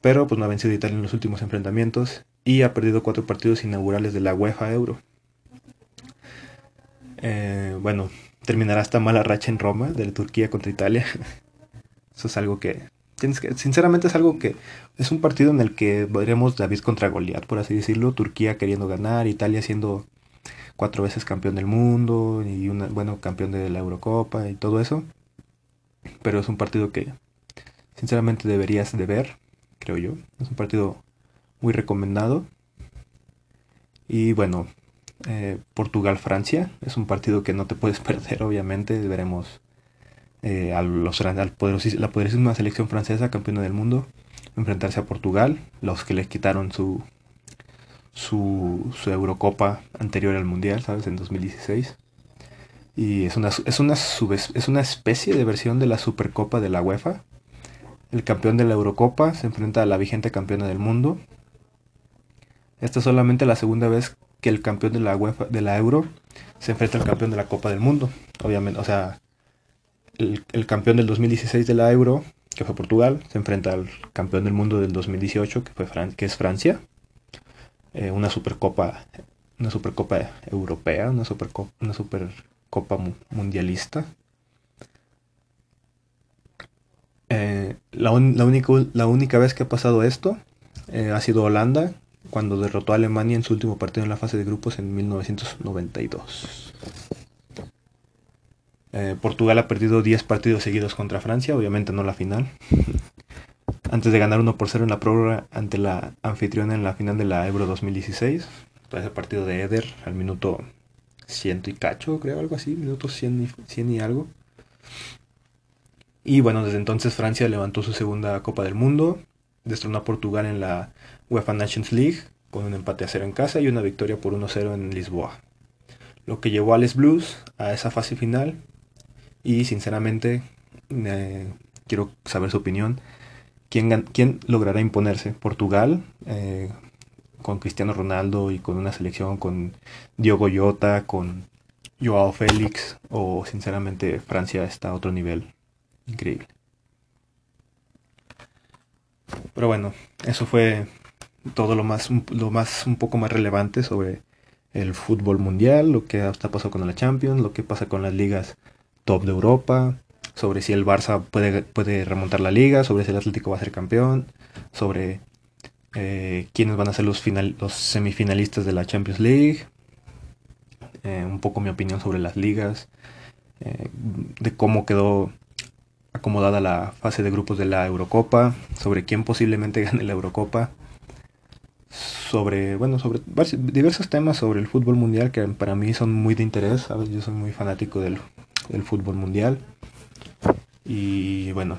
Pero pues no ha vencido Italia en los últimos enfrentamientos y ha perdido cuatro partidos inaugurales de la UEFA Euro. Eh, bueno, terminará esta mala racha en Roma de Turquía contra Italia. *laughs* Eso es algo que, sinceramente es algo que es un partido en el que veremos David contra Goliat, por así decirlo, Turquía queriendo ganar, Italia siendo cuatro veces campeón del mundo y una, bueno, campeón de la Eurocopa y todo eso. Pero es un partido que sinceramente deberías de ver, creo yo. Es un partido muy recomendado. Y bueno, eh, Portugal-Francia es un partido que no te puedes *laughs* perder, obviamente. Veremos eh, a al la poderosísima selección francesa, campeona del mundo, enfrentarse a Portugal, los que les quitaron su, su, su Eurocopa anterior al Mundial, ¿sabes? En 2016. Y es una, es, una es una especie de versión de la Supercopa de la UEFA. El campeón de la Eurocopa se enfrenta a la vigente campeona del mundo. Esta es solamente la segunda vez que el campeón de la UEFA, de la Euro, se enfrenta al campeón de la Copa del Mundo. Obviamente, o sea, el, campeón del 2016 de la Euro, que fue Portugal, se enfrenta al campeón del mundo del 2018, que, fue que es Francia. Eh, una supercopa una supercopa europea, una supercopa, una supercopa mundialista. Eh, la, única, la única vez que ha pasado esto eh, ha sido Holanda, cuando derrotó a Alemania en su último partido en la fase de grupos en 1992. Portugal ha perdido 10 partidos seguidos contra Francia, obviamente no la final *laughs* antes de ganar 1 por 0 en la prórroga ante la anfitriona en la final de la Euro 2016. Todo ese partido de Eder al minuto ciento y cacho, creo, algo así, minuto 100 y, algo. Y bueno, desde entonces Francia levantó su segunda Copa del Mundo, destronó a Portugal en la UEFA Nations League con un empate a cero en casa y una victoria por 1-0 en Lisboa. Lo que llevó a Les Blues a esa fase final y sinceramente quiero saber su opinión ¿Quién, logrará imponerse? ¿Portugal? Eh, con Cristiano Ronaldo y con una selección con Diogo Jota, con Joao Félix o sinceramente Francia está a otro nivel increíble. Pero bueno, eso fue todo lo más, lo más un poco más relevante sobre el fútbol mundial, lo que hasta pasó con la Champions, lo que pasa con las ligas top de Europa, sobre si el Barça puede, puede remontar la liga, sobre si el Atlético va a ser campeón, sobre eh, quiénes van a ser los, final, los semifinalistas de la Champions League, eh, un poco mi opinión sobre las ligas, eh, de cómo quedó acomodada la fase de grupos de la Eurocopa, sobre quién posiblemente *laughs* gane la Eurocopa, sobre, bueno, sobre diversos temas sobre el fútbol mundial que para mí son muy de interés. Yo soy muy fanático del, del fútbol mundial. Y bueno,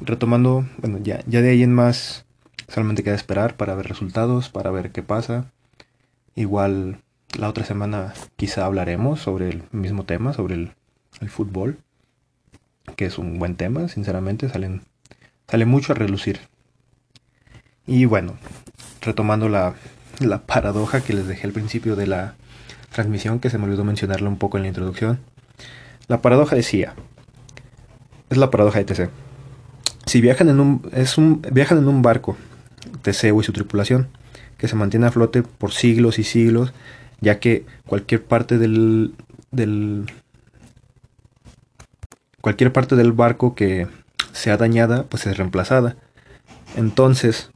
retomando, bueno, ya, ya de ahí en más solamente queda esperar para ver resultados, para ver qué pasa. Igual la otra semana quizá hablaremos sobre el mismo tema, sobre el, fútbol, que es un buen tema, sinceramente, salen, sale mucho a relucir. Y bueno, retomando la, la paradoja que les dejé al principio de la transmisión, que se me olvidó mencionarla un poco en la introducción. La paradoja decía, es la paradoja de TC. Si viajan en un, es un, viajan en un barco, Teseo y su tripulación, que se mantiene a flote por siglos y siglos, ya que cualquier parte del, del cualquier parte del barco que sea dañada, pues es reemplazada. Entonces,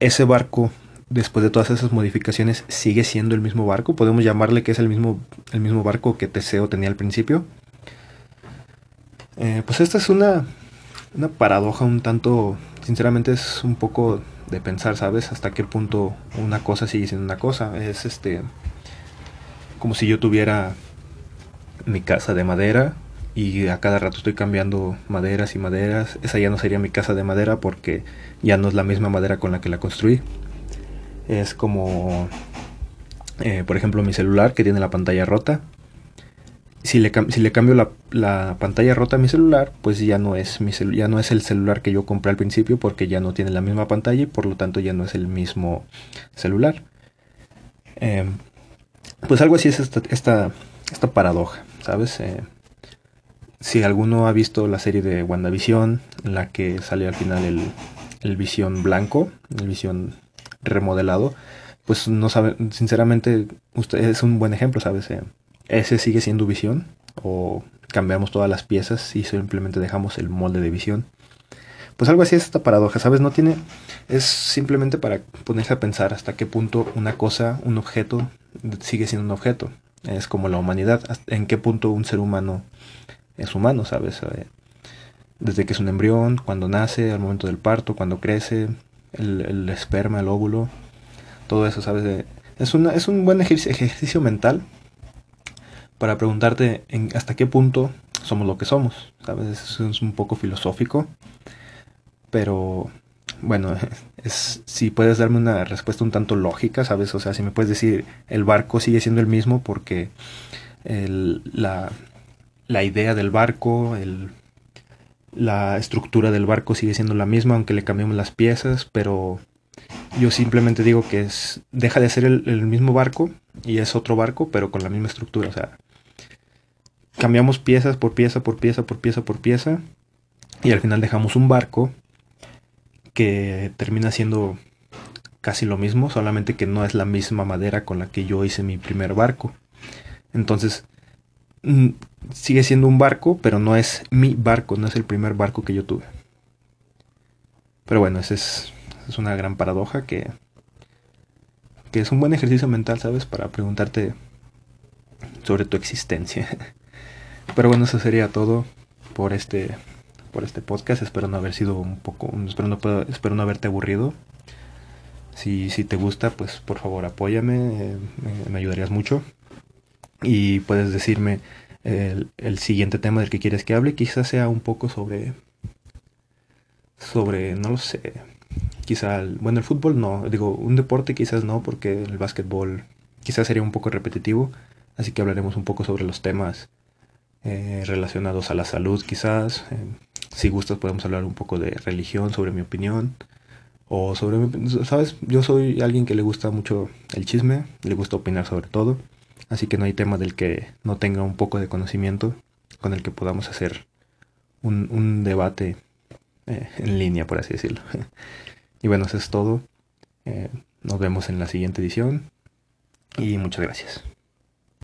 ese barco, después de todas esas modificaciones, sigue siendo el mismo barco. Podemos llamarle que es el mismo, el mismo barco que Teseo tenía al principio. Eh, pues esta es una, una paradoja un tanto, sinceramente es un poco de pensar, ¿sabes? Hasta qué punto una cosa sigue siendo una cosa. Es este, como si yo tuviera mi casa de madera y a cada rato estoy cambiando maderas y maderas. Esa ya no sería mi casa de madera porque ya no es la misma madera con la que la construí. Es como, eh, por ejemplo, mi celular que tiene la pantalla rota si le, cambio la, pantalla rota a mi celular, pues ya no, es mi ya no es el celular que yo compré al principio porque ya no tiene la misma pantalla y por lo tanto ya no es el mismo celular. Em, pues algo así es esta, esta paradoja, ¿sabes? Eh, si alguno ha visto la serie de WandaVision, en la que sale al final el, el visión blanco, el visión remodelado, pues no sabe, sinceramente, usted es un buen ejemplo, ¿sabes? Eh, ese sigue siendo visión, o cambiamos todas las piezas y simplemente dejamos el molde de visión. Pues algo así es esta paradoja, ¿sabes? No tiene. Es simplemente para ponerse a pensar hasta qué punto una cosa, un objeto, sigue siendo un objeto. Es como la humanidad. En qué punto un ser humano es humano, ¿sabes? Eh, desde que es un embrión, cuando nace, al momento del parto, cuando crece, el, esperma, el óvulo, todo eso, ¿sabes? Es, una, es un buen ejercicio, mental para preguntarte en hasta qué punto somos lo que somos, ¿sabes? Eso es un poco filosófico, pero bueno, *laughs* es, si puedes darme una respuesta un tanto lógica, ¿sabes? O sea, si me puedes decir, el barco sigue siendo el mismo porque la, la, idea del barco, el, la estructura del barco sigue siendo la misma, aunque le cambiamos las piezas, pero yo simplemente digo que es, deja de ser el, mismo barco y es otro barco, pero con la misma estructura. O sea, cambiamos piezas por pieza, por pieza, por pieza, por pieza, y al final dejamos un barco que termina siendo casi lo mismo, solamente que no es la misma madera con la que yo hice mi primer barco. Entonces, mm, sigue siendo un barco, pero no es mi barco, no es el primer barco que yo tuve. Pero bueno, esa es, es una gran paradoja que, que es un buen ejercicio mental, ¿sabes? Para preguntarte sobre tu existencia. *laughs* Pero bueno, eso sería todo por este por este podcast. Espero no haber sido un poco, espero no, espero no haberte aburrido. Si, si te gusta, pues por favor apóyame, eh, me ayudarías mucho. Y puedes decirme el, siguiente tema del que quieres que hable quizás sea un poco sobre sobre no lo sé quizá bueno el fútbol no digo un deporte quizás no porque el básquetbol quizás sería un poco repetitivo así que hablaremos un poco sobre los temas eh, relacionados a la salud quizás eh, si gustas podemos hablar un poco de religión sobre mi opinión o sobre sabes yo soy alguien que le gusta mucho el chisme le gusta opinar sobre todo Así que no hay tema del que no tenga un poco de conocimiento con el que podamos hacer un, debate eh, en línea, por así decirlo. *laughs* y bueno, eso es todo. Eh, nos vemos en la siguiente edición y muchas gracias.